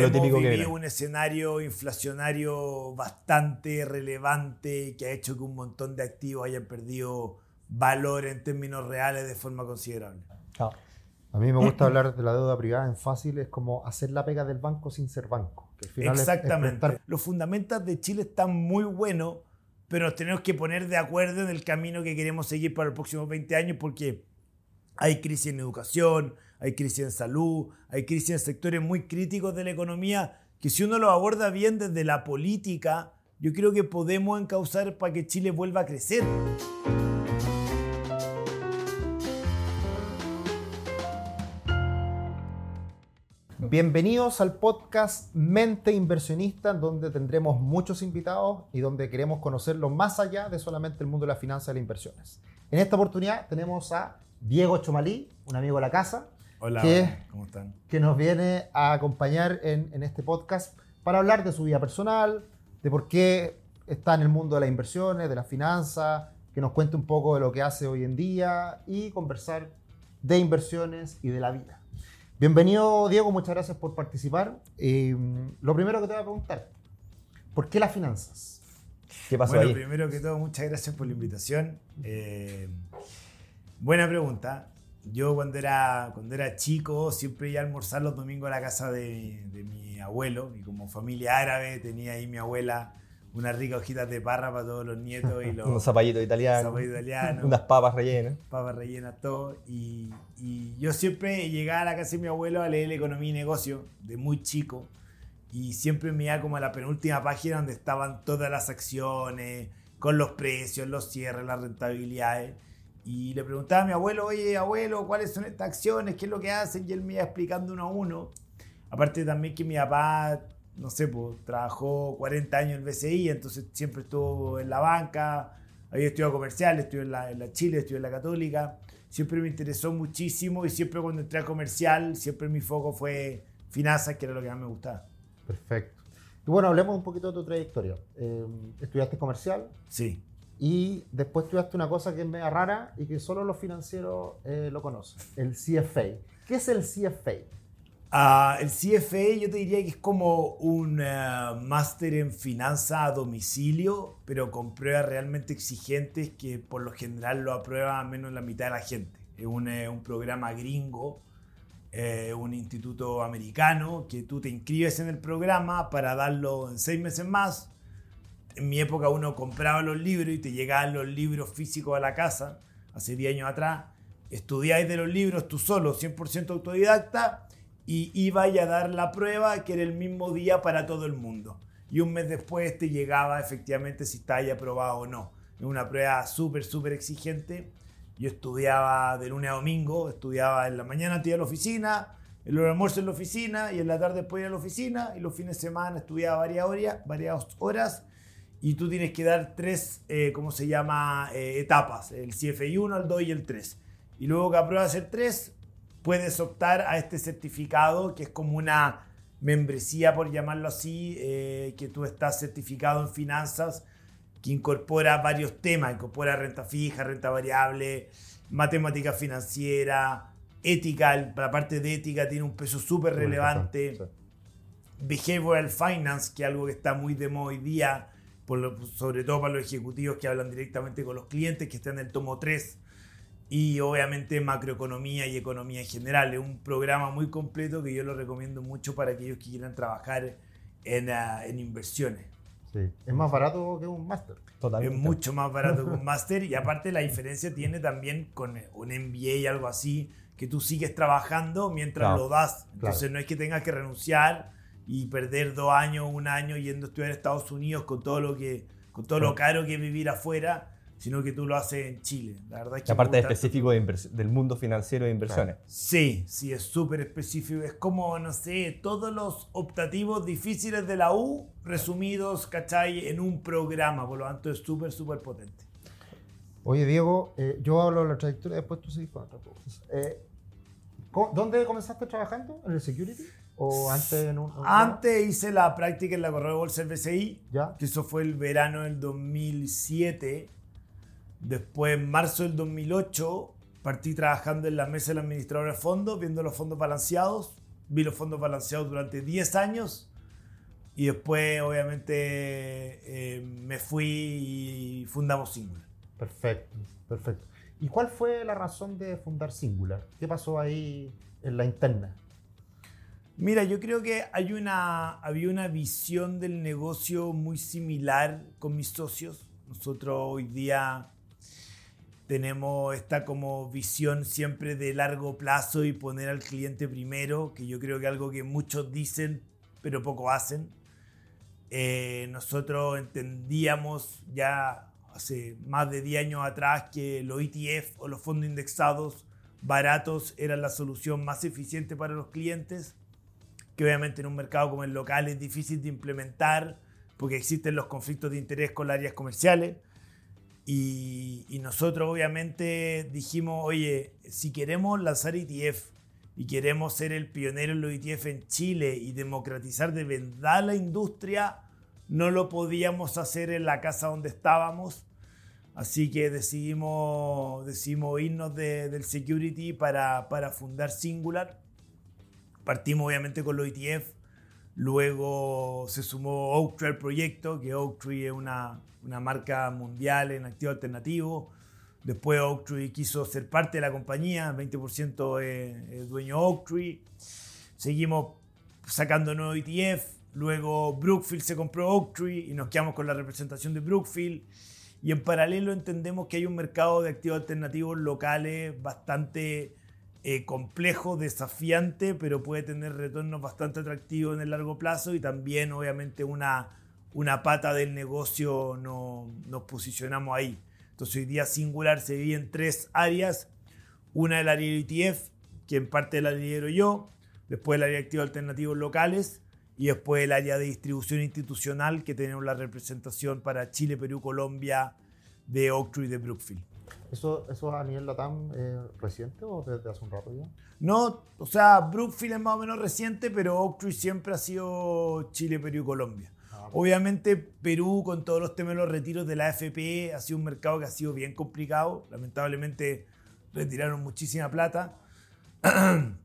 lo Hemos típico que viene. un escenario inflacionario bastante relevante que ha hecho que un montón de activos hayan perdido valor en términos reales de forma considerable. Ah, A mí me gusta hablar de la deuda privada en fácil, es como hacer la pega del banco sin ser banco. que al final es- es Exactamente. prestar- Los fundamentos de Chile están muy buenos, pero nos tenemos que poner de acuerdo en el camino que queremos seguir para los próximos 20 años porque hay crisis en educación, hay crisis en salud, hay crisis en sectores muy críticos de la economía que si uno lo aborda bien desde la política, yo creo que podemos encauzar para que Chile vuelva a crecer. Bienvenidos al podcast Mente Inversionista, donde tendremos muchos invitados y donde queremos conocerlo más allá de solamente el mundo de la finanza y las inversiones. En esta oportunidad tenemos a Diego Chomalí, un amigo de la casa, Hola, hola, ¿cómo están? que nos viene a acompañar en, en este podcast para hablar de su vida personal, de por qué está en el mundo de las inversiones, de las finanzas, que nos cuente un poco de lo que hace hoy en día y conversar de inversiones y de la vida. Bienvenido Diego, muchas gracias por participar. Eh, lo primero que te voy a preguntar, ¿por qué las finanzas? ¿Qué pasó Bueno, ahí? primero que todo, muchas gracias por la invitación. Eh, buena pregunta. Yo cuando era, cuando era chico siempre iba a almorzar los domingos a la casa de, de mi abuelo y como familia árabe tenía ahí mi abuela unas ricas hojitas de parra para todos los nietos y los Unos zapallitos italianos, italianos, unas papas rellenas. papas rellenas, todo. Y, y yo siempre llegaba a la casa de mi abuelo a leer economía y negocio de muy chico. Y siempre me iba como a la penúltima página donde estaban todas las acciones, con los precios, los cierres, las rentabilidades. Y le preguntaba a mi abuelo, oye, abuelo, ¿cuáles son estas acciones? ¿Qué es lo que hacen? Y él me iba explicando uno a uno. Aparte también que mi papá, no sé, pues trabajó 40 años en el BCI, entonces siempre estuvo en la banca, había estudiado comercial, estudió en la, en la Chile, estudió en la Católica. Siempre me interesó muchísimo y siempre cuando entré a comercial, siempre mi foco fue finanzas, que era lo que más me gustaba. Perfecto. Y bueno, hablemos un poquito de tu trayectoria. Eh, estudiaste comercial Sí. Y después estudiaste una cosa que es media rara y que solo los financieros eh, lo conocen, el CFA. ¿Qué es el CFA? Ah, el CFA yo te diría que es como un eh, máster en finanza a domicilio, pero con pruebas realmente exigentes que por lo general lo aprueba menos la mitad de la gente. Es un, eh, programa gringo, un instituto americano, que tú te inscribes en el programa para darlo en seis meses más. En mi época uno compraba los libros y te llegaban los libros físicos a la casa, hace 10 años atrás. Estudiáis de los libros tú solo, 100% autodidacta, y ibais a dar la prueba que era el mismo día para todo el mundo. Y un mes después te llegaba efectivamente si estáis aprobado o no. Es una prueba súper, súper exigente. Yo estudiaba de lunes a domingo, estudiaba en la mañana, te iba a la oficina, el almuerzo en la oficina y en la tarde después iba a la oficina y los fines de semana estudiaba varias horas, varias horas y tú tienes que dar tres, eh, ¿cómo se llama? Eh, etapas, el CFI 1, el 2 y el 3. Y luego que apruebas el 3, puedes optar a este certificado que es como una membresía, por llamarlo así, eh, que tú estás certificado en finanzas, que incorpora varios temas, incorpora renta fija, renta variable, matemática financiera, ética, la parte de ética tiene un peso súper relevante Sí. behavioral finance, que es algo que está muy de moda hoy día, por lo- sobre todo para los ejecutivos que hablan directamente con los clientes, que está en el tomo 3, y obviamente macroeconomía y economía en general. Es un programa muy completo que yo lo recomiendo mucho para aquellos que quieran trabajar en, ah, en inversiones. Sí. Es más barato que un máster. Totalmente. Es mucho más barato que un máster y aparte la diferencia tiene también con un MBA y algo así, que tú sigues trabajando mientras Claro, lo das. Entonces claro. no es que tengas que renunciar y perder dos años, un año yendo a estudiar a Estados Unidos con todo lo que con todo lo caro que es vivir afuera, sino que tú lo haces en Chile. La verdad es que La parte específico de del mundo financiero de inversiones. Sí, sí, es súper específico. Es como, no sé, todos los optativos difíciles de la U resumidos, ¿cachai? En un programa. Por lo tanto, es súper, súper potente. Oye, Diego, eh, yo hablo de la trayectoria, después tú sigues con otras cosas. Eh, ¿co- ¿Dónde comenzaste trabajando? ¿En el security? ¿O antes en un...? Antes hice la práctica en la Correo de Bolsa del BCI, ¿Ya? que eso fue el verano del 2007. Después, en marzo del 2008, partí trabajando en la mesa del administrador de fondos, viendo los fondos balanceados. vi los fondos balanceados durante 10 años y después obviamente eh, me fui y fundamos Singular. Perfecto, perfecto. ¿Y cuál fue la razón de fundar Singular? ¿Qué pasó ahí en la interna? Mira, yo creo que hay una, había una visión del negocio muy similar con mis socios. Nosotros hoy día tenemos esta como visión siempre de largo plazo y poner al cliente primero, que yo creo que es algo que muchos dicen pero poco hacen. Eh, nosotros entendíamos ya hace más de 10 años atrás que los ETF o los fondos indexados baratos eran la solución más eficiente para los clientes, que obviamente en un mercado como el local es difícil de implementar porque existen los conflictos de interés con las áreas comerciales. Y, y nosotros obviamente dijimos, oye, si queremos lanzar ETF y queremos ser el pionero en los ETF en Chile y democratizar de verdad la industria, no lo podíamos hacer en la casa donde estábamos. Así que decidimos, decidimos irnos de- del security para, para fundar Singular. Partimos obviamente con los ETF. Luego se sumó Oaktree al proyecto, que Oaktree es una, una marca mundial en activo alternativo. Después Oaktree quiso ser parte de la compañía, 20% es, es dueño Oaktree. Seguimos sacando nuevos ETF. Luego Brookfield se compró Oaktree y nos quedamos con la representación de Brookfield. Y en paralelo entendemos que hay un mercado de activos alternativos locales bastante eh, complejo, desafiante, pero puede tener retornos bastante atractivos en el largo plazo y también obviamente una, una pata del negocio no, nos posicionamos ahí. Entonces hoy día Singular se divide en tres áreas. Una el área ETF, que en parte la lidero yo, después el área de activos alternativos locales y después el área de distribución institucional que tenemos la representación para Chile, Perú, Colombia de Oaktree y de Brookfield. ¿Eso, eso a nivel LATAM eh, reciente o desde hace un rato ya? No, o sea, Brookfield es más o menos reciente, pero Oaktree siempre ha sido Chile, Perú y Colombia. Ah, Obviamente Perú con todos los temas de los retiros de la AFP ha sido un mercado que ha sido bien complicado. Lamentablemente retiraron muchísima plata.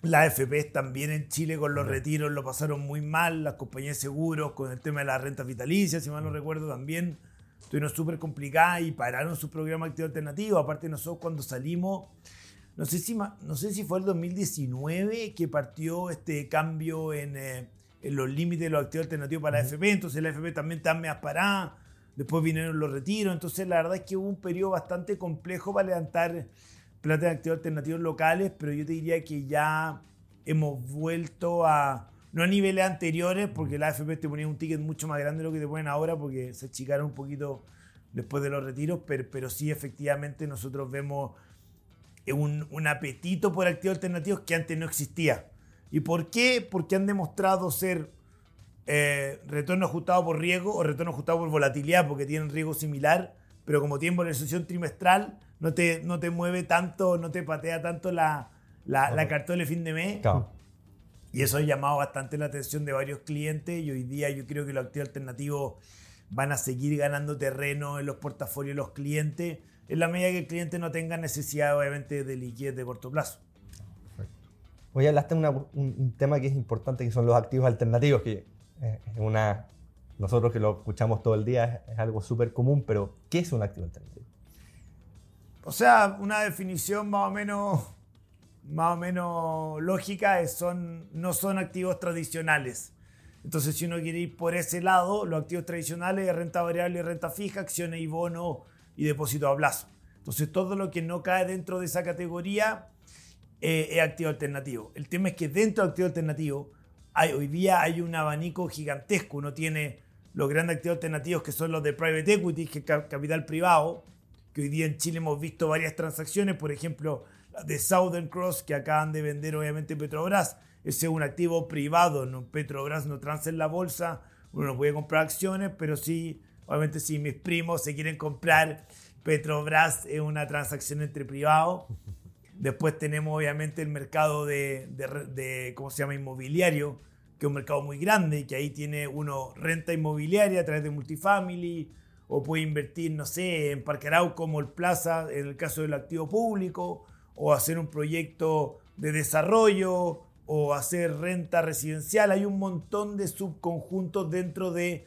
La AFP también en Chile con los retiros lo pasaron muy mal. Las compañías de seguros con el tema de las rentas vitalicias, si mal no recuerdo, también estuvieron súper complicadas y pararon su programa activo alternativo. Aparte nosotros cuando salimos, no sé si, no sé si fue el 2019 que partió este cambio en, eh, en los límites de los activos alternativos para la AFP. Entonces la AFP también está medio parada. Después vinieron los retiros. Entonces la verdad es que hubo un periodo bastante complejo para levantar plata de activos alternativos locales, pero yo te diría que ya hemos vuelto a, no a niveles anteriores, porque la AFP te ponía un ticket mucho más grande de lo que te ponen ahora, porque se achicaron un poquito después de los retiros, pero, pero sí efectivamente nosotros vemos un, un apetito por activos alternativos que antes no existía. ¿Y por qué? Porque han demostrado ser eh, retorno ajustado por riesgo o retorno ajustado por volatilidad, porque tienen riesgo similar, pero como tienen valorización trimestral, no te, no te mueve tanto, no te patea tanto la, la, la cartola de fin de mes. Claro. Y eso ha llamado bastante la atención de varios clientes y hoy día yo creo que los activos alternativos van a seguir ganando terreno en los portafolios de los clientes en la medida que el cliente no tenga necesidad obviamente de liquidez de corto plazo. Hoy hablaste de una- un, un tema que es importante, que son los activos alternativos, que eh, es una, nosotros que lo escuchamos todo el día es, es algo súper común, pero ¿qué es un activo alternativo? O sea, una definición más o menos, más o menos lógica son, no son activos tradicionales. Entonces, si uno quiere ir por ese lado, los activos tradicionales es renta variable y renta fija, acciones y bonos y depósito a plazo. Entonces, todo lo que no cae dentro de esa categoría eh, es activo alternativo. El tema es que dentro del activo alternativo, hay, hoy día hay un abanico gigantesco. Uno tiene los grandes activos alternativos que son los de private equity, que es ca- capital privado, que hoy día en Chile hemos visto varias transacciones, por ejemplo, de Southern Cross, que acaban de vender obviamente Petrobras. Ese es un activo privado, no, Petrobras no transa en la bolsa, uno no puede comprar acciones, pero sí, obviamente si mis primos se quieren comprar Petrobras es una transacción entre privados. Después tenemos obviamente el mercado de, de de, ¿cómo se llama? Inmobiliario, que es un mercado muy grande, que ahí tiene uno renta inmobiliaria a través de multifamily, o puede invertir, no sé, en Parque Arauco, Mall Plaza, en el caso del activo público, o hacer un proyecto de desarrollo, o hacer renta residencial. Hay un montón de subconjuntos dentro de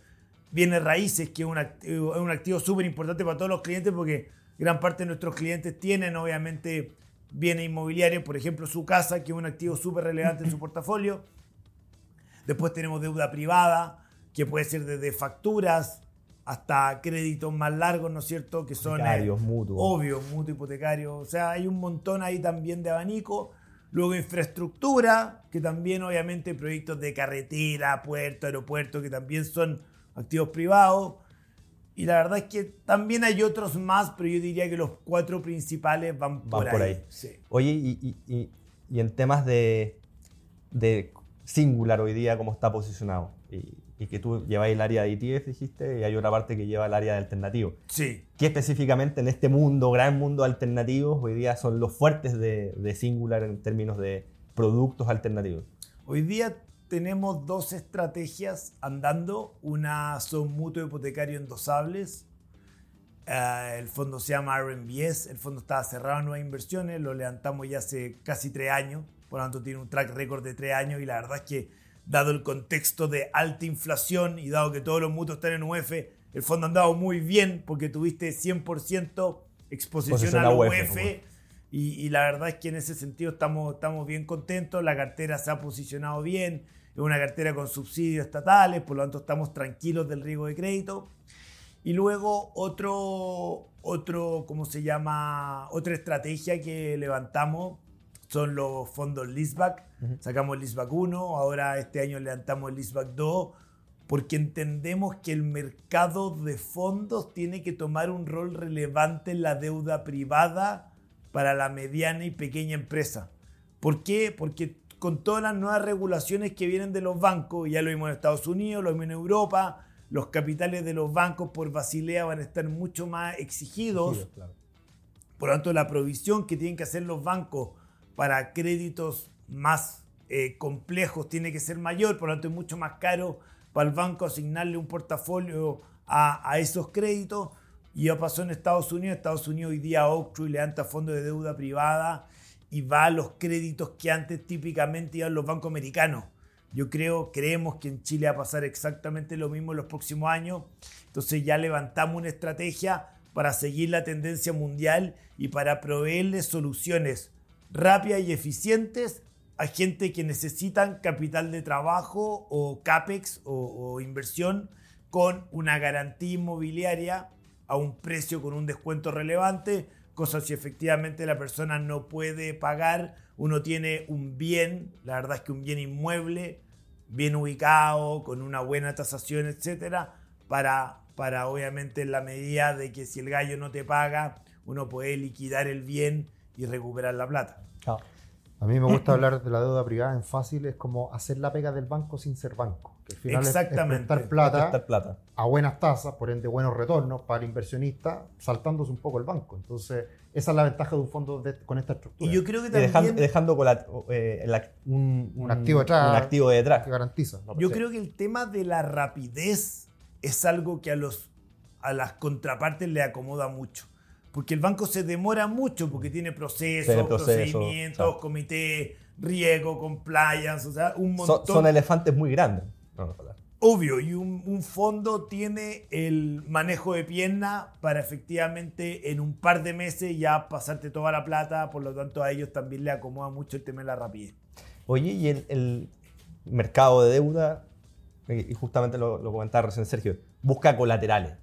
bienes raíces, que es un activo, es un activo súper importante para todos los clientes porque gran parte de nuestros clientes tienen obviamente bienes inmobiliarios, por ejemplo su casa, que es un activo súper relevante en su portafolio. Después tenemos deuda privada, que puede ser desde facturas hasta créditos más largos, ¿no es cierto? Que son Hipotecarios, mutuos. obvio, mutuo hipotecario. O sea, hay un montón ahí también de abanico. Luego infraestructura, que también obviamente proyectos de carretera, puerto, aeropuerto, que también son activos privados. Y la verdad es que también hay otros más, pero yo diría que los cuatro principales van por, Van por ahí. ahí. Sí. Oye, y, y- y- y en temas de, de Singular hoy día, ¿cómo está posicionado? Y, y que tú lleváis el área de ETF, dijiste, y hay otra parte que lleva el área de alternativo. Sí. ¿Qué específicamente en este mundo, gran mundo de alternativos, hoy día son los fuertes de, de Singular en términos de productos alternativos? Hoy día tenemos dos estrategias andando. Una son mutuo hipotecario endosables. Eh, el fondo se llama RMBS. El fondo estaba cerrado en nuevas inversiones. Lo levantamos ya hace casi tres años. Por lo tanto, tiene un track record de tres años. Y la verdad es que, dado el contexto de alta inflación y dado que todos los mutuos están en UF, el fondo ha andado muy bien porque tuviste 100% exposición Posición a la a UEF, UF. como. Y, y la verdad es que en ese sentido estamos, estamos bien contentos. La cartera se ha posicionado bien. Es una cartera con subsidios estatales, por lo tanto estamos tranquilos del riesgo de crédito. Y luego otro, otro, ¿cómo se llama? Otra estrategia que levantamos son los fondos leaseback. Sacamos el leaseback 1, ahora este año levantamos el leaseback 2, porque entendemos que el mercado de fondos tiene que tomar un rol relevante en la deuda privada para la mediana y pequeña empresa. ¿Por qué? Porque con todas las nuevas regulaciones que vienen de los bancos, ya lo vimos en Estados Unidos, lo vimos en Europa, los capitales de los bancos por Basilea van a estar mucho más exigidos. Por lo tanto, la provisión que tienen que hacer los bancos para créditos más eh, complejos tiene que ser mayor, por lo tanto es mucho más caro para el banco asignarle un portafolio a, a esos créditos. Y ya pasó en Estados Unidos. Estados Unidos hoy día Oaktree levanta fondos de deuda privada y va a los créditos que antes típicamente iban los bancos americanos. Yo creo, creemos que en Chile va a pasar exactamente lo mismo en los próximos años. Entonces ya levantamos una estrategia para seguir la tendencia mundial y para proveerles soluciones rápidas y eficientes a gente que necesitan capital de trabajo o CAPEX o, o inversión con una garantía inmobiliaria a un precio con un descuento relevante, cosa si efectivamente la persona no puede pagar, uno tiene un bien, la verdad es que un bien inmueble, bien ubicado, con una buena tasación, etcétera, para, para obviamente en la medida de que si el gallo no te paga, uno puede liquidar el bien y recuperar la plata. A mí me gusta hablar de la deuda privada en fácil, es como hacer la pega del banco sin ser banco. Que al final es- es Exactamente. prestar plata Prestar plata. a buenas tasas, por ende buenos retornos para el inversionista, saltándose un poco el banco. Entonces, esa es la ventaja de un fondo de- con esta estructura. Y yo creo que Y dejando, también... dejando colat- eh, el ac- un, Un activo detrás. un activo detrás. que garantiza. ¿no? Yo Sí. creo que el tema de la rapidez es algo que a, los, a las contrapartes le acomoda mucho. Porque el banco se demora mucho porque tiene procesos, Tiene procedimientos, claro. comité, riesgo, compliance, o sea, un montón. son elefantes muy grandes. No. Obvio, y un, un fondo tiene el manejo de pierna para efectivamente en un par de meses ya pasarte toda la plata, por lo tanto a ellos también le acomoda mucho el tema de la rapidez. Oye, y el, el mercado de deuda, eh, y justamente lo, lo comentaba recién Sergio, busca colaterales.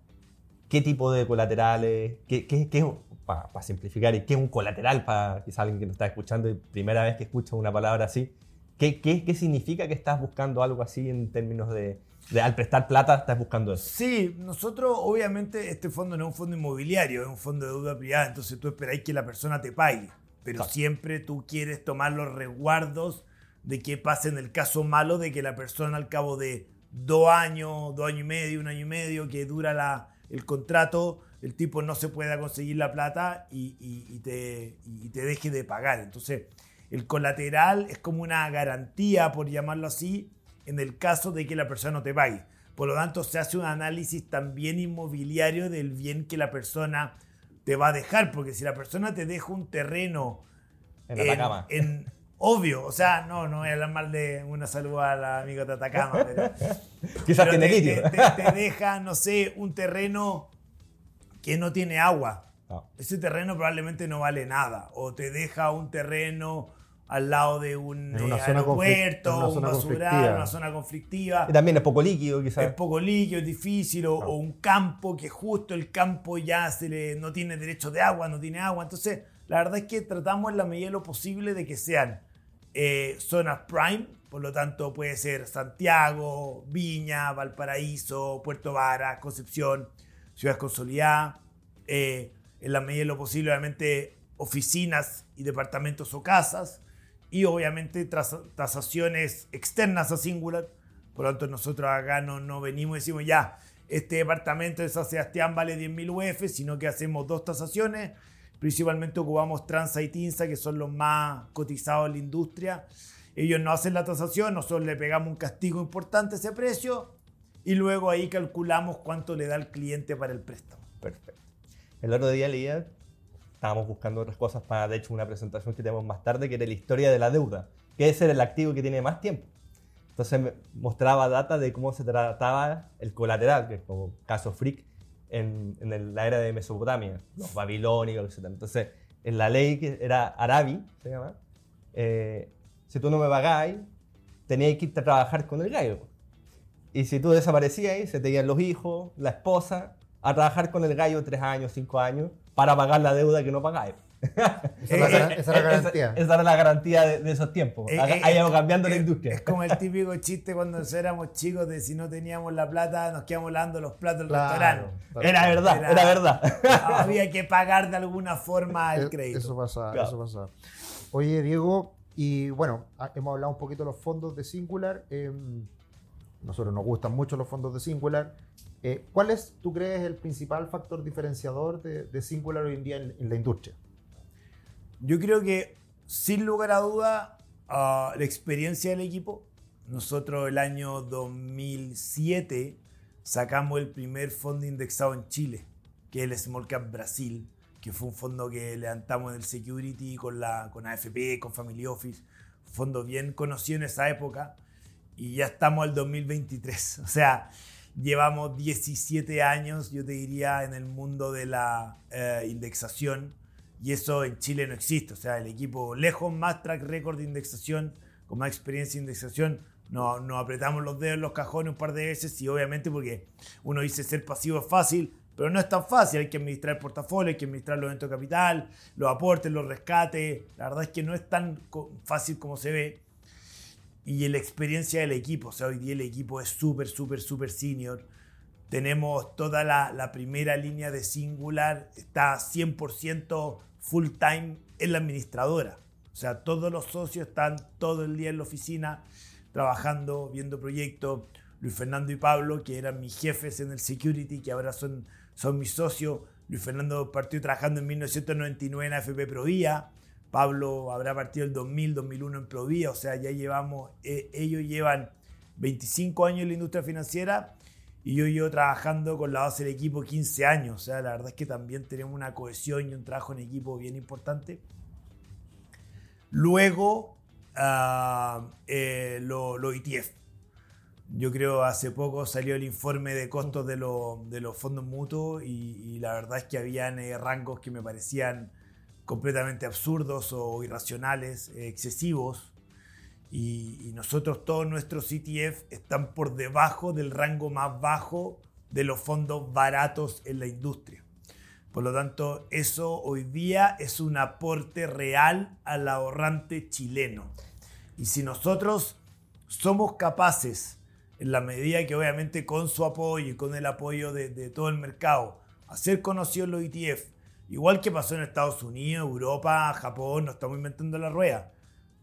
¿Qué tipo de colaterales? ¿Qué, qué, qué para simplificar, ¿y ¿qué es un colateral para quizá alguien que nos está escuchando y primera vez que escucha una palabra así? ¿Qué, qué, qué significa que estás buscando algo así en términos de, de al prestar plata estás buscando eso? Sí, nosotros obviamente este fondo no es un fondo inmobiliario, es un fondo de deuda privada, entonces tú esperáis que la persona te pague, pero siempre tú quieres tomar los resguardos de que pase en el caso malo de que la persona al cabo de dos años, dos años y medio, un año y medio que dura la, el contrato, el tipo no se pueda conseguir la plata y, y- y te, y te deje de pagar. Entonces, el colateral es como una garantía, por llamarlo así, en el caso de que la persona no te pague. Por lo tanto, se hace un análisis también inmobiliario del bien que la persona te va a dejar, porque si la persona te deja un terreno en, Obvio, o sea, no, no voy a hablar mal de una salud al amigo de Atacama, pero, Quizás tiene te, litio. te- te- deja, no sé, un terreno que no tiene agua. No. Ese terreno probablemente no vale nada. O te deja un terreno al lado de un eh, aeropuerto, un basural, una zona conflictiva. Y también es poco líquido, quizás. Es poco líquido, es difícil, o, o un campo que justo el campo ya se le, no tiene derecho de agua, no tiene agua. Entonces, la verdad es que tratamos en la medida de lo posible de que sean eh, zonas prime, por lo tanto puede ser Santiago, Viña, Valparaíso, Puerto Vara, Concepción, ciudades consolidadas. eh, en la medida de lo posible, obviamente, oficinas y departamentos o casas. Y obviamente tasaciones externas a Singular. Por lo tanto, nosotros acá no, no venimos y decimos ya, este departamento de San Sebastián vale 10.000 UF, sino que hacemos dos tasaciones. Principalmente ocupamos Transa y Tinsa, que son los más cotizados en la industria. Ellos no hacen la tasación, nosotros le pegamos un castigo importante a ese precio y luego ahí calculamos cuánto le da el cliente para el préstamo. Perfecto. El otro día leía, estábamos buscando otras cosas para, de hecho, una presentación que tenemos más tarde, que era la historia de la deuda, que es el activo que tiene más tiempo. Entonces mostraba data de cómo se trataba el colateral, que es como caso freak, en, en el- la era de Mesopotamia, los babilónicos, etc. Entonces, en la ley que era Arabi, se llama, eh, si tú no me pagáis, tenías que irte a trabajar con el gallo. Y si tú desaparecías, se te iban los hijos, la esposa, a trabajar con el gallo tres años, cinco años, para pagar la deuda que no pagáis. Esa era, la- esa era la garantía. Esa, era la garantía de, de esos tiempos. Eh, Ha, eh, ha ido cambiando la industria. Es como el típico chiste cuando éramos chicos de si no teníamos la plata, nos quedamos lavando los platos del Claro. restaurante. Era verdad, Era- era, verdad. Había que pagar de alguna forma el Eh, crédito. Eso pasa, Claro. eso pasa. Oye, Diego, y bueno, ha- hemos hablado un poquito de los fondos de Singular. eh, nosotros nos gustan mucho los fondos de Singular. Eh, ¿Cuál es, tú crees, el principal factor diferenciador de, de Singular hoy en día en, en la industria? Yo creo que, sin lugar a duda, ah, la experiencia del equipo. Nosotros el año 2007 sacamos el primer fondo indexado en Chile, que es el Small Cap Brasil, que fue un fondo que levantamos en el Security con, la, con AFP, con Family Office. Fondo bien conocido en esa época. Y ya estamos al 2023. O sea, llevamos 17 años, yo te diría, en el mundo de la eh, indexación. Y eso en Chile no existe. O sea, el equipo lejos más track record de indexación, con más experiencia de indexación, nos no apretamos los dedos en los cajones un par de veces. Y obviamente porque uno dice ser pasivo es fácil, pero no es tan fácil. Hay que administrar el portafolio, hay que administrar los eventos de capital, los aportes, los rescates. La verdad es que no es tan fácil como se ve. Y la experiencia del equipo. O sea, hoy día el equipo es súper, súper, súper senior. Tenemos toda la, la primera línea de Singular, está 100% full time en la administradora. O sea, todos los socios están todo el día en la oficina trabajando, viendo proyectos. Luis Fernando y Pablo, que eran mis jefes en el security, que ahora son, son mis socios. Luis Fernando partió trabajando en 1999 en AFP Provía. Pablo habrá partido el 2000, 2001 en Provía. O sea, ya llevamos, eh, ellos llevan 25 años en la industria financiera y yo llevo trabajando con la base del equipo 15 años. O sea, la verdad es que también tenemos una cohesión y un trabajo en equipo bien importante. Luego, ah, eh, lo, lo ETF. Yo creo hace poco salió el informe de costos de, lo- de los fondos mutuos y, y la verdad es que habían eh, rangos que me parecían completamente absurdos o irracionales, eh, excesivos. Y, nosotros todos nuestros ETF están por debajo del rango más bajo de los fondos baratos en la industria. Por lo tanto, eso hoy día es un aporte real al ahorrante chileno. Y si nosotros somos capaces, en la medida que obviamente con su apoyo y con el apoyo de, de todo el mercado, hacer conocidos los ETF, igual que pasó en Estados Unidos, Europa, Japón, no estamos inventando la rueda.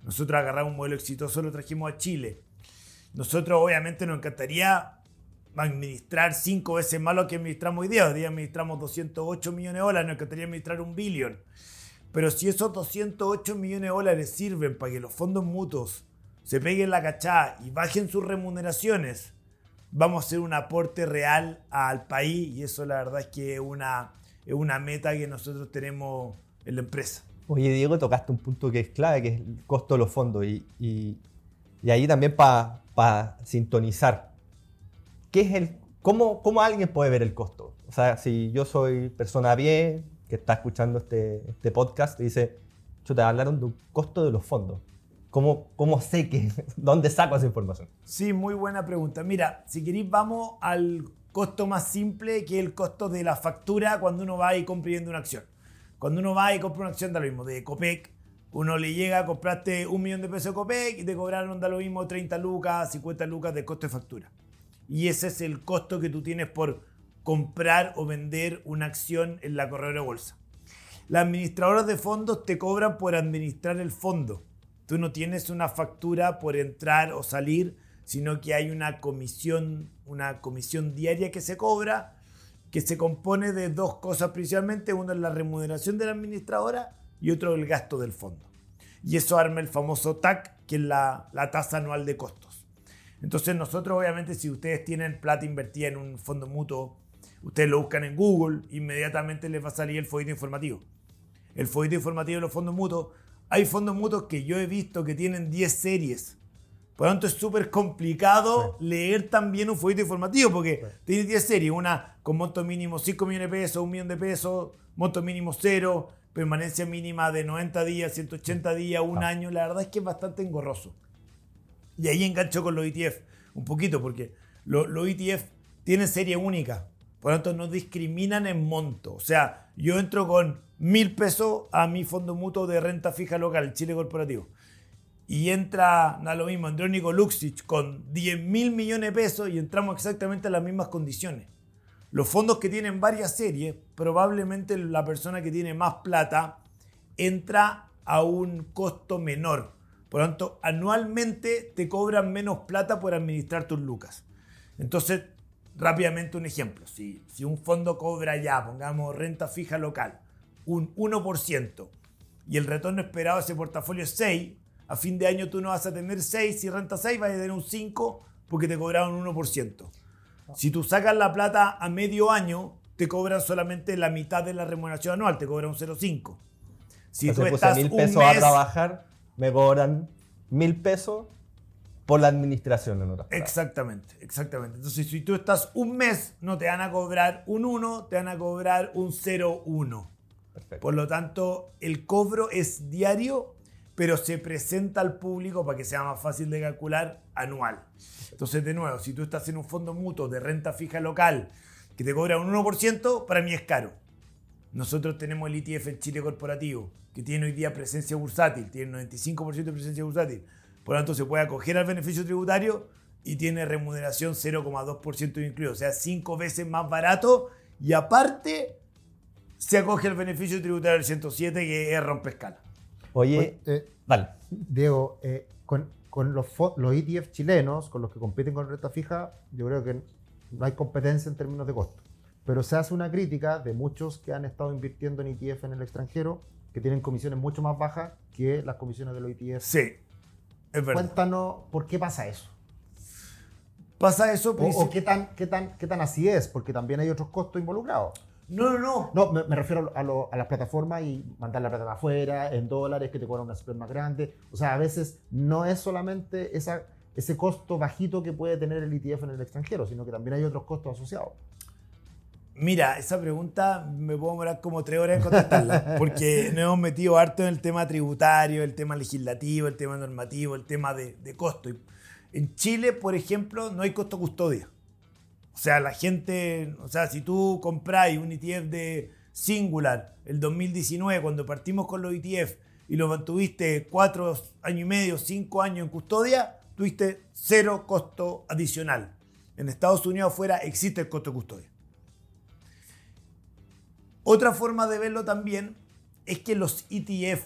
Nosotros agarramos un modelo exitoso, lo trajimos a Chile. Nosotros obviamente nos encantaría administrar cinco veces más lo que administramos hoy día. Hoy día administramos 208 millones de dólares, nos encantaría administrar un billón. Pero si esos 208 millones de dólares sirven para que los fondos mutuos se peguen la cachada y bajen sus remuneraciones, vamos a hacer un aporte real al país y eso la verdad es que es una, es una meta que nosotros tenemos en la empresa. Oye, Diego, tocaste un punto que es clave, que es el costo de los fondos. Y, y- y ahí también para sintonizar. ¿Qué es el, cómo, ¿Cómo alguien puede ver el costo? O sea, si yo soy persona pie que está escuchando este, este podcast y dice, yo te hablaron de un costo de los fondos. ¿Cómo, cómo sé que, dónde saco esa información? Sí, muy buena pregunta. Mira, si queréis vamos al costo más simple, que es el costo de la factura cuando uno va y compra una acción. Cuando uno va y compra una acción da lo mismo, de Copec, uno le llega, compraste un millón de pesos de Copec y te cobraron da lo mismo 30 lucas, 50 lucas de costo de factura. Y ese es el costo que tú tienes por comprar o vender una acción en la corredora de bolsa. Las administradoras de fondos te cobran por administrar el fondo. Tú no tienes una factura por entrar o salir, sino que hay una comisión, una comisión diaria que se cobra, que se compone de dos cosas principalmente. Una es la remuneración de la administradora y otro el gasto del fondo. Y eso arma el famoso TAC, que es la, la tasa anual de costos. Entonces nosotros obviamente si ustedes tienen plata invertida en un fondo mutuo, ustedes lo buscan en Google, inmediatamente les va a salir el folleto informativo. El folleto informativo de los fondos mutuos, hay fondos mutuos que yo he visto que tienen 10 series. Por lo tanto, es súper complicado leer también un folleto informativo porque tiene 10 series, una con monto mínimo 5 millones de pesos, 1 millón de pesos, monto mínimo 0, permanencia mínima de 90 días, 180 días, un Ah. año. La verdad es que es bastante engorroso. Y ahí engancho con los ETF un poquito, porque lo- los ETF tienen serie única. Por lo tanto, no discriminan en monto. O sea, yo entro con mil pesos a mi fondo mutuo de renta fija local, Chile Corporativo. Y entra, da lo mismo, Andrónico Luxich con 10 mil millones de pesos y entramos exactamente a las mismas condiciones. Los fondos que tienen varias series, probablemente la persona que tiene más plata entra a un costo menor. Por lo tanto, anualmente te cobran menos plata por administrar tus lucas. Entonces, rápidamente un ejemplo. Si, si un fondo cobra ya, pongamos renta fija local, un 1% y el retorno esperado de ese portafolio es 6, a fin de año tú no vas a tener 6, si renta 6 vas a tener un 5 porque te cobraron un 1%. Si tú sacas la plata a medio año, te cobran solamente la mitad de la remuneración anual, te cobran un 0,5. Si Entonces tú estás mil un pesos a mes, trabajar, me cobran mil pesos por la administración en otras. Exactamente, exactamente. Entonces, si tú estás un mes, no te van a cobrar un 1, te van a cobrar un 0,1. Perfecto. Por lo tanto, el cobro es diario, pero se presenta al público para que sea más fácil de calcular anual. Entonces, de nuevo, si tú estás en un fondo mutuo de renta fija local que te cobra un 1%, para mí es caro. Nosotros tenemos el ETF en Chile Corporativo, que tiene hoy día presencia bursátil, tiene 95% de presencia bursátil. Por lo tanto, se puede acoger al beneficio tributario y tiene remuneración 0,2% incluido, o sea, cinco veces más barato y aparte se acoge al beneficio tributario del 107 que es rompescala. Oye, Eh, dale. Diego, eh, con, con los, los ETF chilenos, con los que compiten con renta fija, yo creo que no hay competencia en términos de costo. Pero se hace una crítica de muchos que han estado invirtiendo en ETF en el extranjero, que tienen comisiones mucho más bajas que las comisiones de los ETF. Sí, es verdad. Cuéntanos por qué pasa eso. Pasa eso, O, o qué, tan, qué, tan, qué tan así es, porque también hay otros costos involucrados. No, no, no. No, me, me refiero a, lo- a las plataformas y mandar la plata afuera, en dólares, que te cobran una spread más grande. O sea, a veces no es solamente esa, ese costo bajito que puede tener el ETF en el extranjero, sino que también hay otros costos asociados. Mira, esa pregunta me puedo demorar como tres horas en contestarla, porque nos hemos metido harto en el tema tributario, el tema legislativo, el tema normativo, el tema de, de costo. En Chile, por ejemplo, no hay costo custodia. O sea, la gente, o sea, si tú compráis un ETF de Singular el 2019, cuando partimos con los ETF y lo mantuviste cuatro años y medio, cinco años en custodia, tuviste cero costo adicional. En Estados Unidos afuera existe el costo de custodia. Otra forma de verlo también es que los ETF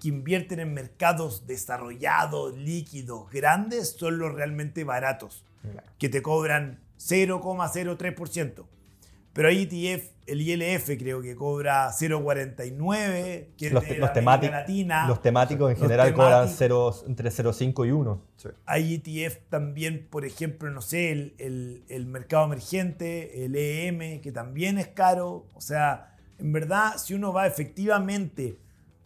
que invierten en mercados desarrollados, líquidos, grandes, son los realmente baratos, que te cobran 0,03%. Pero hay ETF, el ILF creo que cobra 0,49, que Los, te- los, Latina. los temáticos en Los general cobran temáticos. cero- entre 0,5 y 1. Hay ETF también, por ejemplo, no sé, el, el- el mercado emergente, el EM, que también es caro. O sea, en verdad, si uno va efectivamente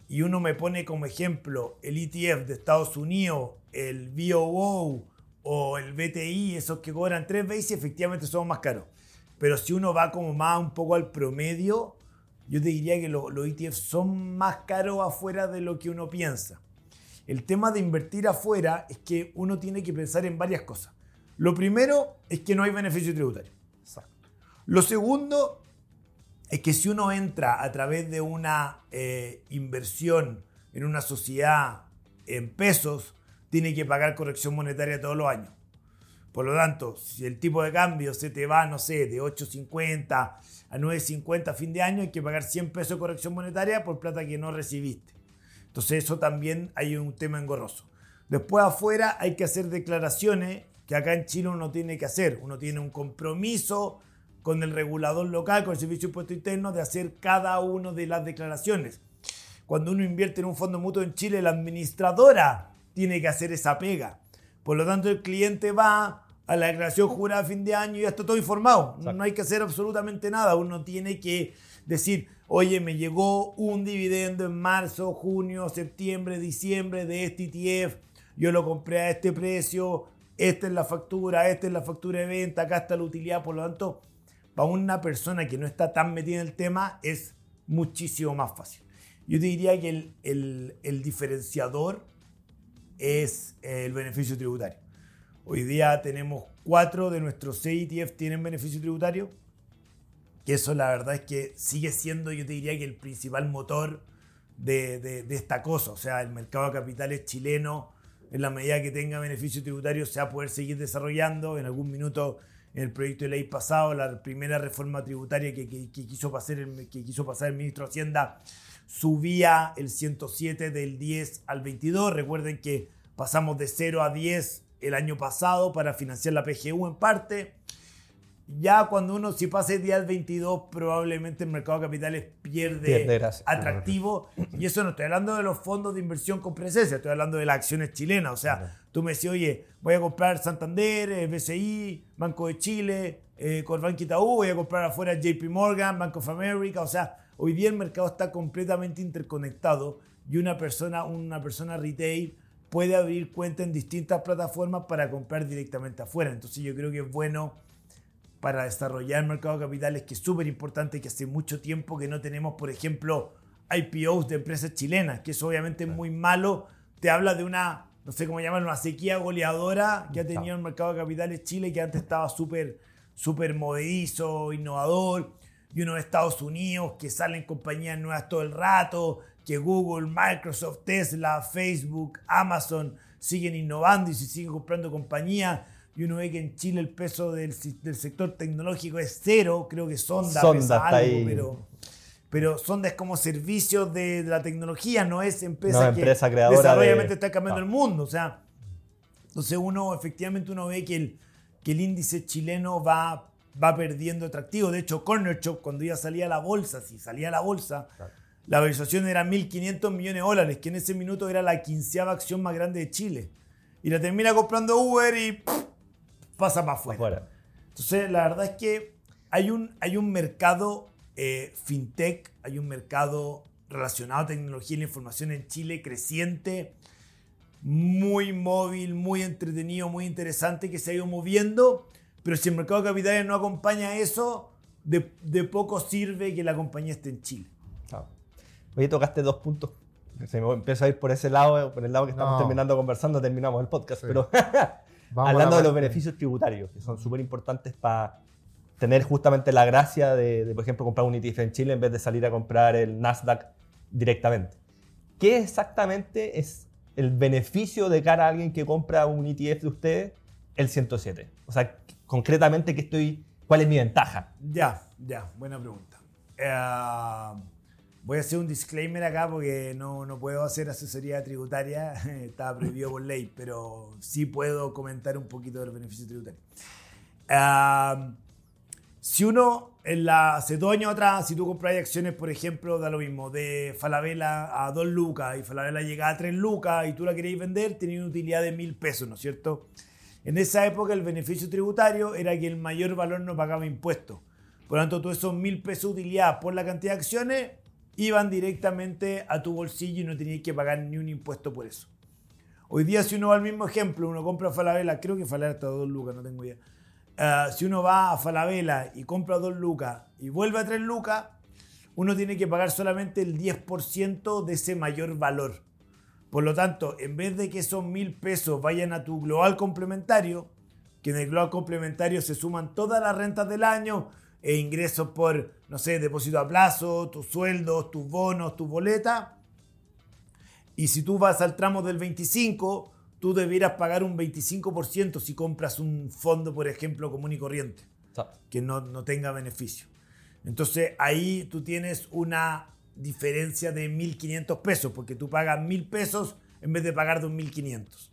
y uno me pone como ejemplo el ETF de Estados Unidos, el VOO o el BTI, esos que cobran tres veces, efectivamente son más caros. Pero si uno va como más un poco al promedio, yo te diría que los ETFs son más caros afuera de lo que uno piensa. El tema de invertir afuera es que uno tiene que pensar en varias cosas. Lo primero es que no hay beneficio tributario. Lo segundo es que si uno entra a través de una eh, inversión en una sociedad en pesos, tiene que pagar corrección monetaria todos los años. Por lo tanto, si el tipo de cambio se te va, no sé, de 8.50 a 9.50 a fin de año, hay que pagar 100 pesos de corrección monetaria por plata que no recibiste. Entonces eso también hay un tema engorroso. Después afuera hay que hacer declaraciones que acá en Chile uno tiene que hacer. Uno tiene un compromiso con el regulador local, con el Servicio de Impuesto Interno, de hacer cada una de las declaraciones. Cuando uno invierte en un fondo mutuo en Chile, la administradora tiene que hacer esa pega. Por lo tanto, el cliente va a la declaración jurada a fin de año y ya está todo informado. No hay que hacer absolutamente nada. Uno tiene que decir, oye, me llegó un dividendo en marzo, junio, septiembre, diciembre de este ETF, yo lo compré a este precio, esta es la factura, esta es la factura de venta, acá está la utilidad, por lo tanto, para una persona que no está tan metida en el tema es muchísimo más fácil. Yo te diría que el, diferenciador es el beneficio tributario. Hoy día tenemos cuatro de nuestros seis ETF tienen beneficio tributario, que eso la verdad es que sigue siendo, yo te diría que el principal motor de, de esta cosa. O sea, el mercado de capitales chileno en la medida que tenga beneficio tributario se va a poder seguir desarrollando. En algún minuto en el proyecto de ley pasado, la primera reforma tributaria que, quiso, pasar el, que quiso pasar el ministro de Hacienda subía el 107 del 10 al 22. Recuerden que pasamos de 0 a 10 el año pasado para financiar la PGU en parte ya cuando uno, si pasa el día del 22, probablemente el mercado de capitales pierde atractivo. Y eso no estoy hablando de los fondos de inversión con presencia, estoy hablando de las acciones chilenas. O sea, tú me decís, oye, voy a comprar Santander, eh, BCI, Banco de Chile, eh, Corbank Itaú, voy a comprar afuera JP Morgan, Bank of America. O sea, hoy día el mercado está completamente interconectado y una persona, una persona retail puede abrir cuenta en distintas plataformas para comprar directamente afuera. Entonces yo creo que es bueno para desarrollar el mercado de capitales, que es súper importante, que hace mucho tiempo que no tenemos, por ejemplo, IPOs de empresas chilenas, que eso obviamente es muy malo. Te habla de una, no sé cómo llamarlo, una sequía goleadora que ha tenido el mercado de capitales Chile, que antes estaba súper súper movedizo, innovador, y uno de Estados Unidos que salen compañías nuevas todo el rato, que Google, Microsoft, Tesla, Facebook, Amazon siguen innovando y se siguen comprando compañías y uno ve que en Chile el peso del, sector tecnológico es cero, creo que Sonda, Sonda algo, pero, pero Sonda es como servicio de, la tecnología, no es empresa que empresa creadora está cambiando el mundo. O sea, entonces uno, efectivamente uno ve que el, que el índice chileno va, va perdiendo atractivo. De hecho, Corner Shop, cuando ya salía a la bolsa, si salía a la bolsa, la valorización era 1.500 millones de dólares, que en ese minuto era la quinceava acción más grande de Chile. Y la termina comprando Uber y pasa más afuera. Entonces, la verdad es que hay un, hay un mercado eh, fintech, hay un mercado relacionado a tecnología y la información en Chile creciente, muy móvil, muy entretenido, muy interesante, que se ha ido moviendo, pero si el mercado de capitales no acompaña eso, de, poco sirve que la compañía esté en Chile. Oye, tocaste dos puntos. Se me empieza a ir por ese lado, por el lado que estamos terminando conversando, terminamos el podcast, pero hablando de los beneficios tributarios, que son súper importantes para tener justamente la gracia de, por ejemplo, comprar un ETF en Chile en vez de salir a comprar el Nasdaq directamente. ¿Qué exactamente es el beneficio de cara a alguien que compra un ETF de ustedes, el 107? O sea, concretamente, ¿qué estoy, ¿cuál es mi ventaja? Ya, ya, buena pregunta. Uh Voy a hacer un disclaimer acá porque no, no puedo hacer asesoría tributaria, está prohibido por ley, pero sí puedo comentar un poquito del beneficio tributario. Si uno, en la, hace dos atrás, si tú compras acciones, por ejemplo, da lo mismo, de Falabella a 2 lucas y Falabella llega a 3 lucas y tú la queréis vender, tenía una utilidad de mil pesos, ¿no es cierto? En esa época el beneficio tributario era que el mayor valor no pagaba impuestos. Por lo tanto, todos esos mil pesos de utilidad por la cantidad de acciones y van directamente a tu bolsillo y no tenías que pagar ni un impuesto por eso. Hoy día, si uno va al mismo ejemplo, uno compra Falabella, creo que Falabella está a 2 lucas, no tengo idea. Ah, si uno va a Falabella y compra 2 lucas y vuelve a 3 lucas, uno tiene que pagar solamente el 10% de ese mayor valor. Por lo tanto, en vez de que esos mil pesos vayan a tu global complementario, que en el global complementario se suman todas las rentas del año e ingresos por, no sé, depósito a plazo, tus sueldos, tus bonos, tus boletas. Y si tú vas al tramo del 25, tú debieras pagar un 25% si compras un fondo, por ejemplo, común y corriente, que no, no tenga beneficio. Entonces ahí tú tienes una diferencia de 1.500 pesos, porque tú pagas 1.000 pesos en vez de pagar 2.500.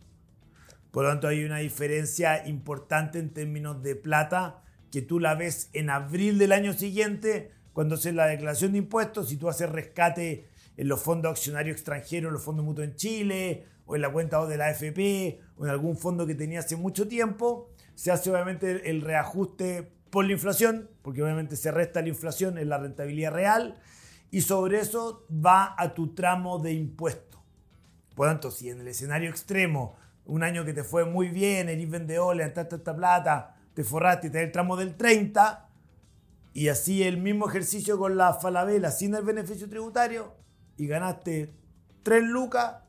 Por lo tanto, hay una diferencia importante en términos de plata que tú la ves en abril del año siguiente, cuando haces la declaración de impuestos, si tú haces rescate en los fondos accionarios extranjeros, los fondos mutuos en Chile, o en la cuenta O de la AFP, o en algún fondo que tenía hace mucho tiempo, se hace obviamente el reajuste por la inflación, porque obviamente se resta la inflación en la rentabilidad real, y sobre eso va a tu tramo de impuesto. Por lo tanto, si en el escenario extremo, un año que te fue muy bien, eres vendedor, levantaste esta plata, te forraste y te el tramo del 30, y así el mismo ejercicio con la falabela sin el beneficio tributario, y ganaste 3 lucas,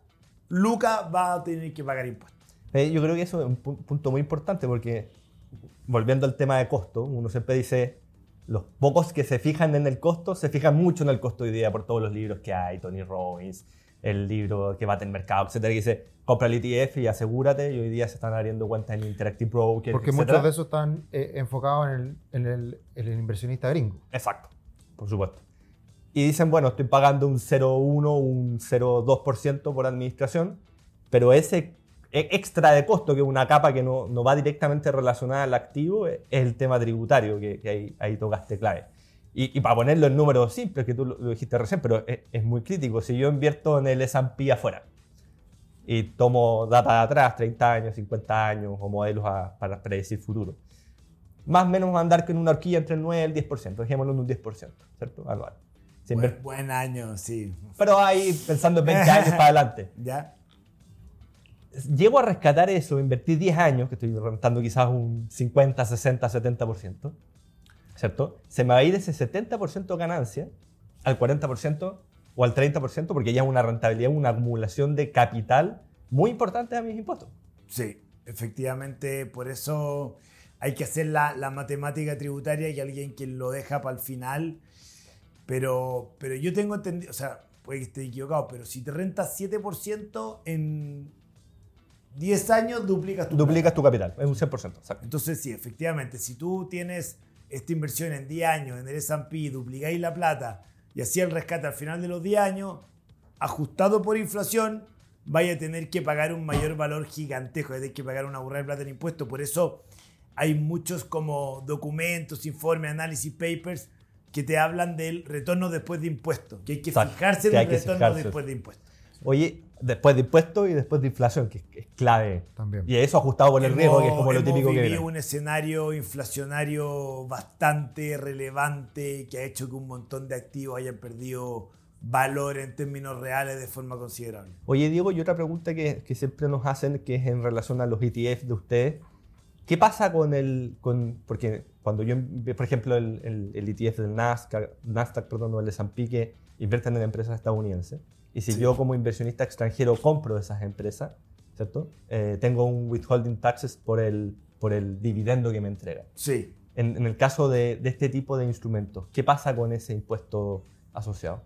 lucas va a tener que pagar impuestos. Eh, yo creo que eso es un punto muy importante porque, volviendo al tema de costo, uno siempre dice, los pocos que se fijan en el costo, se fijan mucho en el costo hoy día por todos los libros que hay, Tony Robbins, el libro que bate en mercado, etcétera, que dice, compra el ETF y asegúrate, y hoy día se están abriendo cuentas en Interactive Broker, Porque muchos de esos están eh, enfocados en el, en, el, inversionista gringo. Exacto, por supuesto. Y dicen, bueno, estoy pagando un 0,1, un 0,2% por administración, pero ese e, extra de costo, que es una capa que no, no, va directamente relacionada al activo, es el tema tributario, que, ahí, ahí, tocaste clave. Y, para ponerlo en números simples, que tú lo, dijiste recién, pero es, es, muy crítico. Si yo invierto en el S&P afuera y tomo data de atrás, 30 años, 50 años, o modelos para predecir futuro, más o menos va a andar con una horquilla entre el 9 y el 10%, dejémoslo en un 10%, ¿cierto? Anual. Buen, buen, año, sí. Pero ahí pensando en 20 años para adelante. ¿Ya? llego a rescatar eso, invertir 10 años, que estoy rentando quizás un 50, 60, 70%, ¿cierto? Se me va a ir ese 70% ganancia al 40% o al 30%, porque ya es una rentabilidad, una acumulación de capital muy importante a mis impuestos. Sí, efectivamente, por eso hay que hacer la, la matemática tributaria y alguien que lo deja para el final. Pero, pero yo tengo entendido, o sea, puede que esté equivocado, pero si te rentas 7% en 10 años duplicas tu Duplicas tu capital, es un 100%. Entonces, sí, efectivamente, si tú tienes esta inversión en 10 años en el S&P, duplicáis la plata y así el rescate al final de los 10 años, ajustado por inflación, vaya a tener que pagar un mayor valor gigantesco, hay que pagar una burrada de plata en impuestos. Por eso hay muchos como documentos, informes, análisis, papers que te hablan del retorno después de impuestos, que hay que fijarse en el retorno después de impuestos. Oye, después de impuestos y después de inflación, que es clave. También. Y eso ajustado por el riesgo, que es como lo típico que viene. un escenario inflacionario bastante relevante que ha hecho que un montón de activos hayan perdido valor en términos reales de forma considerable. Oye, Diego, y otra pregunta que, que siempre nos hacen, que es en relación a los ETF de ustedes. ¿Qué pasa con el... Con, porque cuando yo, por ejemplo, el, el, ETF del Nasdaq, Nasdaq perdón, o el S&P que invierten en empresas estadounidenses, y si yo como inversionista extranjero compro esas empresas, ¿cierto? Eh, tengo un withholding taxes por el, por el dividendo que me entrega. Sí. En, en el caso de, de, este tipo de instrumentos, ¿qué pasa con ese impuesto asociado?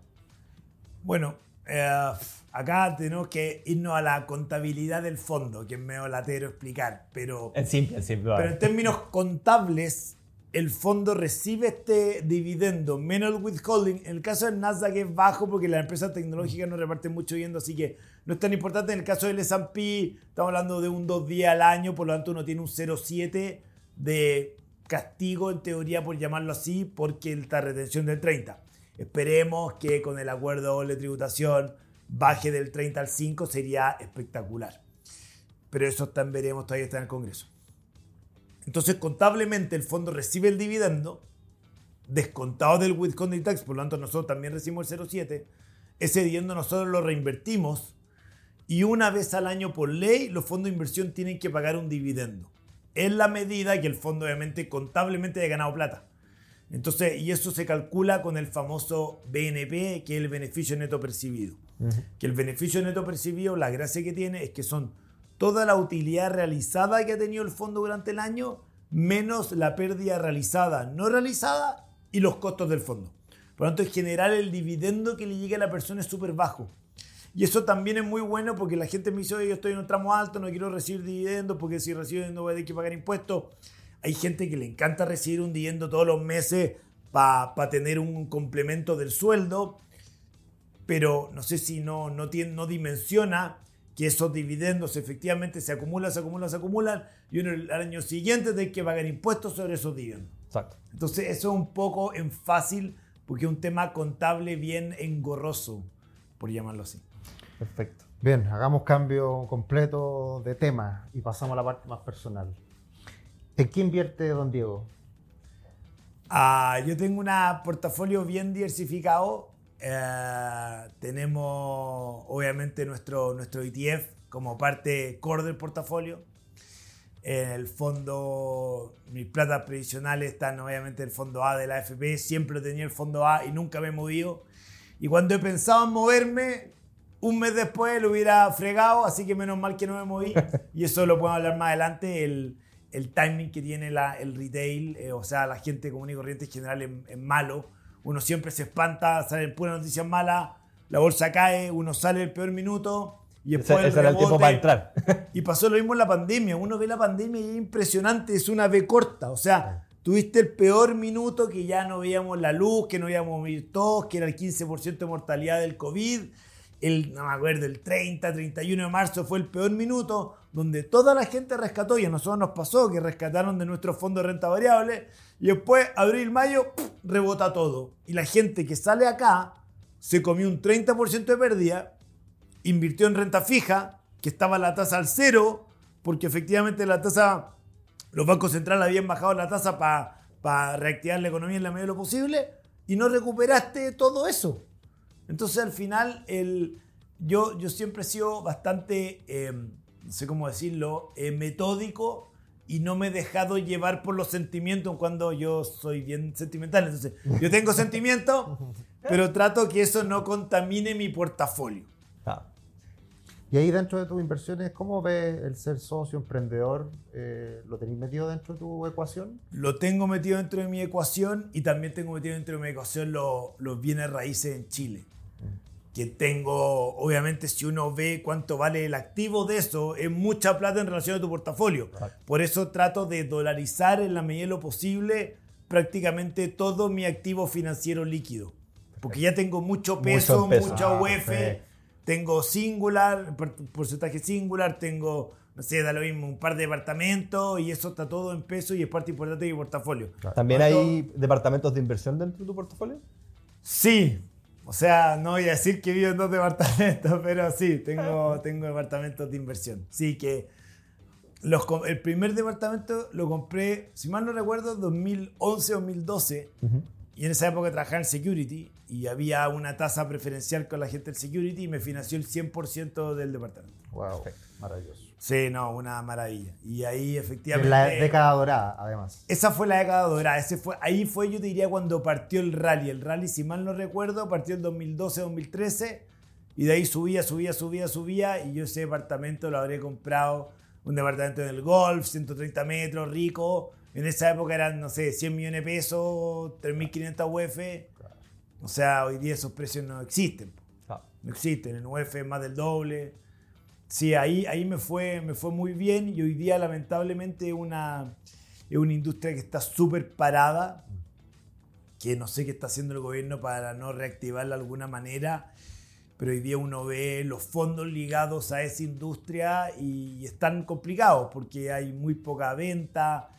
Bueno, eh, acá tenemos que irnos a la contabilidad del fondo, que es medio latero explicar, pero... En simple, en simple. Pero en términos contables, el fondo recibe este dividendo menos el withholding. En el caso del Nasdaq es bajo porque las empresas tecnológicas no reparten mucho viendo, así que no es tan importante. En el caso del S&P estamos hablando de un 2 días al año, por lo tanto uno tiene un 0,7 de castigo en teoría por llamarlo así porque está retención del 30. Esperemos que con el acuerdo de tributación baje del 30 al 5, sería espectacular. Pero eso también veremos, todavía está en el Congreso. Entonces, contablemente, el fondo recibe el dividendo descontado del withholding tax, por lo tanto nosotros también recibimos el 0,7, ese dividendo nosotros lo reinvertimos y una vez al año por ley los fondos de inversión tienen que pagar un dividendo. En la medida que el fondo obviamente contablemente haya ganado plata. Entonces, y eso se calcula con el famoso BNP, que es el beneficio neto percibido. Que el beneficio neto percibido, la gracia que tiene es que son toda la utilidad realizada que ha tenido el fondo durante el año, menos la pérdida realizada, no realizada y los costos del fondo. Por lo tanto, en general, el dividendo que le llega a la persona es súper bajo. Y eso también es muy bueno porque la gente me dice, oye, yo estoy en un tramo alto, no quiero recibir dividendos porque si recibo dividendos voy a tener que pagar impuestos. Hay gente que le encanta recibir un dividendo todos los meses para tener un complemento del sueldo, pero no sé si no, no, tiene, no dimensiona que esos dividendos efectivamente se acumulan, se acumulan, se acumulan y uno el año siguiente tiene que pagar impuestos sobre esos dividendos. Exacto. Entonces eso es un poco en fácil porque es un tema contable bien engorroso, por llamarlo así. Perfecto. Bien, hagamos cambio completo de tema y pasamos a la parte más personal. ¿En qué invierte don Diego? Ah, yo tengo un portafolio bien diversificado. Eh, tenemos obviamente nuestro, nuestro ETF como parte core del portafolio. En el fondo, mis platas previsionales están obviamente en el fondo A de la AFP. Siempre tenía el fondo A y nunca me he movido. Y cuando he pensado en moverme, un mes después lo hubiera fregado, así que menos mal que no me moví. Y eso lo podemos hablar más adelante. El, el timing que tiene la, el retail, eh, o sea, la gente común y corriente en general es, malo. Uno siempre se espanta, salen puras noticias malas, la bolsa cae, uno sale el peor minuto y después ese, era el tiempo para entrar. Y pasó lo mismo en la pandemia. Uno ve la pandemia y es impresionante, es una V corta. O sea, tuviste el peor minuto que ya no veíamos la luz, que no íbamos a vivir todos, que era el 15% de mortalidad del COVID el, no me acuerdo, el 30, 31 de marzo fue el peor minuto donde toda la gente rescató y a nosotros nos pasó que rescataron de nuestro fondo de renta variable y después abril, mayo, rebota todo. Y la gente que sale acá se comió un 30% de pérdida, invirtió en renta fija, que estaba la tasa al cero, porque efectivamente la tasa, los bancos centrales habían bajado la tasa para reactivar la economía en la medida de lo posible y no recuperaste todo eso. Entonces al final el, yo, yo siempre he sido bastante, em, no sé cómo decirlo, eh, metódico y no me he dejado llevar por los sentimientos cuando yo soy bien sentimental. Entonces yo tengo sentimientos, pero trato que eso no contamine mi portafolio. Ah, Y ahí dentro de tus inversiones, ¿cómo ves el ser socio emprendedor? Eh, ¿Lo tenéis metido dentro de tu ecuación? Lo tengo metido dentro de mi ecuación y también tengo metido dentro de mi ecuación los, los bienes raíces en Chile que tengo, obviamente si uno ve cuánto vale el activo de eso, es mucha plata en relación a tu portafolio. Por eso trato de dolarizar en la medida de lo posible prácticamente todo mi activo financiero líquido. Porque ya tengo mucho peso, Mucho peso. mucha Ah, UF, perfecto. tengo singular, por- porcentaje singular, tengo, no sé, da lo mismo, un par de departamentos y eso está todo en peso y es parte importante de mi portafolio. ¿También Cuando- hay departamentos de inversión dentro de tu portafolio? Sí, o sea, no voy a decir que vivo en dos departamentos, pero sí, tengo, tengo departamentos de inversión. Sí, que los, el primer departamento lo compré, si mal no recuerdo, 2011-2012. Y en esa época trabajaba en security y había una tasa preferencial con la gente del security y me financió el 100% del departamento. Wow, maravilloso. Sí, no, una maravilla. Y ahí En efectivamente... la década dorada, además. Esa fue la década dorada. Ese fue, ahí fue, yo te diría, cuando partió el rally. El rally, si mal no recuerdo, partió en 2012-2013. Y de ahí subía, subía, subía, subía. Y yo ese departamento lo habré comprado. Un departamento en el golf, 130 metros, rico. En esa época eran, no sé, 100 millones de pesos, 3.500 UF. O sea, hoy día esos precios no existen. No existen. En UF es más del doble. Sí, ahí, ahí me, fue, me fue muy bien y hoy día lamentablemente una, es una industria que está súper parada, que no sé qué está haciendo el gobierno para no reactivarla de alguna manera, pero hoy día uno ve los fondos ligados a esa industria y están complicados porque hay muy poca venta,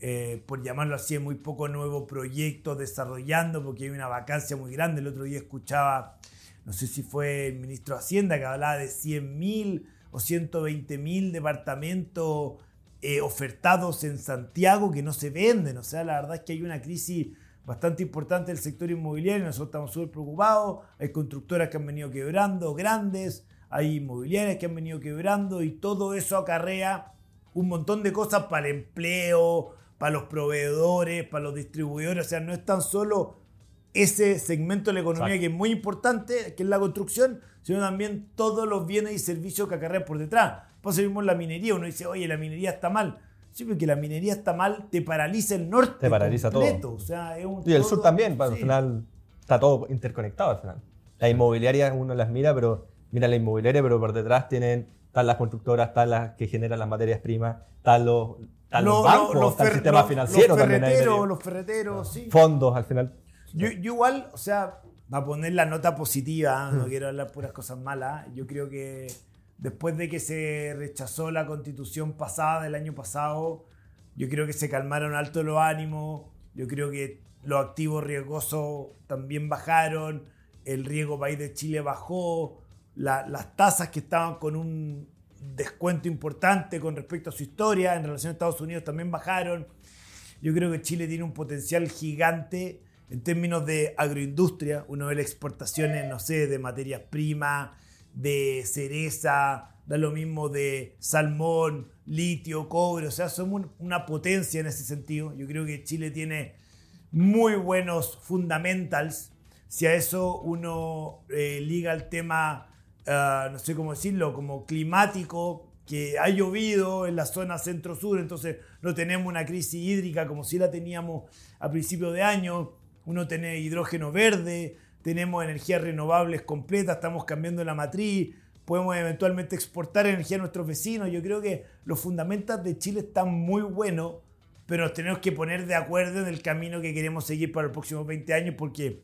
eh, por llamarlo así, muy poco nuevo proyecto desarrollando porque hay una vacancia muy grande. El otro día escuchaba no sé si fue el ministro de Hacienda que hablaba de 100.000 o 120.000 departamentos eh, ofertados en Santiago que no se venden. O sea, la verdad es que hay una crisis bastante importante del sector inmobiliario. Nosotros estamos súper preocupados. Hay constructoras que han venido quebrando, grandes. Hay inmobiliarias que han venido quebrando y todo eso acarrea un montón de cosas para el empleo, para los proveedores, para los distribuidores. O sea, no es tan solo ese segmento de la economía Exacto. que es muy importante, que es la construcción, sino también todos los bienes y servicios que acarrean por detrás. Por eso mismo la minería, uno dice, oye, la minería está mal. Sí, porque la minería está mal, te paraliza el norte. Te paraliza todo. completo. O sea, es un Y el todo- sur también, pues, al sí. final está todo interconectado al final. Las inmobiliarias uno las mira, pero mira la inmobiliaria, pero por detrás tienen, están las constructoras, están las que generan las materias primas, están los, están los, Lo- lo- bancos, los está el sistema los- financiero los también. ferreteros, medio. los ferreteros, sí. Fondos al final. Yo, yo igual, o sea, va a poner la nota positiva, Hmm. no quiero hablar puras cosas malas. Yo creo que después de que se rechazó la constitución pasada del año pasado, yo creo que se calmaron alto los ánimos, yo creo que los activos riesgosos también bajaron, el riesgo país de Chile bajó, la- las tasas que estaban con un descuento importante con respecto a su historia en relación a Estados Unidos también bajaron. Yo creo que Chile tiene un potencial gigante en términos de agroindustria. Uno ve las exportaciones, no sé, de materias primas, de cereza, da lo mismo de salmón, litio, cobre. O sea, somos un- una potencia en ese sentido. Yo creo que Chile tiene muy buenos fundamentals. Si a eso uno eh, liga el tema, ah, no sé cómo decirlo, como climático, que ha llovido en la zona centro-sur, entonces no tenemos una crisis hídrica como si la teníamos a principios de año. Uno tiene hidrógeno verde, tenemos energías renovables completas, estamos cambiando la matriz, podemos eventualmente exportar energía a nuestros vecinos. Yo creo que los fundamentos de Chile están muy buenos, pero nos tenemos que poner de acuerdo en el camino que queremos seguir para los próximos 20 años porque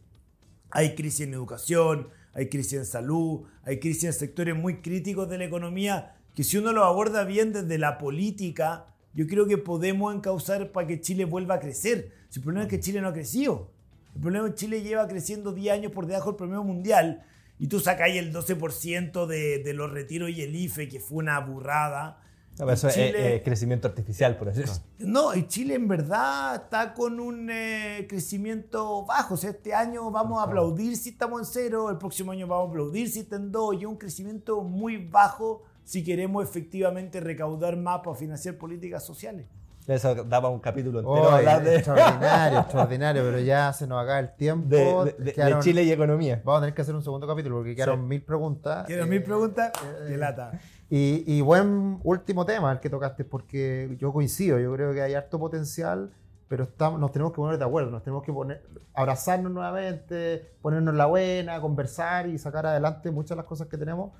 hay crisis en educación, hay crisis en salud, hay crisis en sectores muy críticos de la economía que si uno lo aborda bien desde la política, yo creo que podemos encauzar para que Chile vuelva a crecer. Si el problema es que Chile no ha crecido. El problema es que Chile lleva creciendo 10 años por debajo del promedio mundial y tú sacáis el 12% de, de los retiros y el IFE, que fue una burrada. No, eso es Chile- eh, eh, crecimiento artificial, por decirlo. no, y Chile en verdad está con un eh, crecimiento bajo. O sea, este año vamos a aplaudir si estamos en cero, el próximo año vamos a aplaudir si está en dos, y es un crecimiento muy bajo si queremos efectivamente recaudar más para financiar políticas sociales. Eso daba un capítulo entero Oye, hablar de, Extraordinario, extraordinario, pero ya se nos acaba el tiempo. de- de- de- de Quedaron- Chile y economía. Vamos a tener que hacer un segundo capítulo porque quedaron Sí. mil preguntas. ¿Tienes Eh, mil preguntas? eh, lata. Y, y buen último tema el que tocaste, porque yo coincido, yo creo que hay harto potencial, pero estamos, nos tenemos que poner de acuerdo, nos tenemos que poner, abrazarnos nuevamente, ponernos la buena, conversar y sacar adelante muchas de las cosas que tenemos.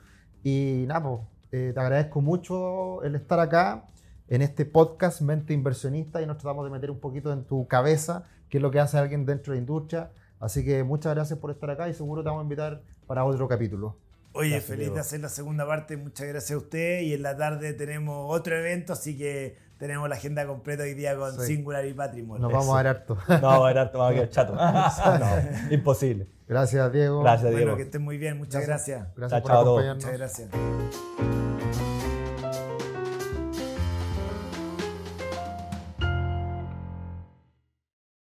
Y nada, pues, eh, te agradezco mucho el estar acá en este podcast Mente Inversionista y nos tratamos de meter un poquito en tu cabeza, qué es lo que hace alguien dentro de la industria. Así que muchas gracias por estar acá y seguro te vamos a invitar para otro capítulo. Oye, Gracias, feliz Diego. de hacer la segunda parte. Muchas gracias a usted. Y en la tarde tenemos otro evento, así que tenemos la agenda completa hoy día con Sí. Singular y Patrimonio. Nos vamos a ver harto. No, era vamos a quedar chato. No, imposible. Gracias, Diego. Gracias, Bueno, Diego. que estén muy bien. Muchas gracias. Gracias Chao, por chao a todos. acompañarnos. Muchas gracias.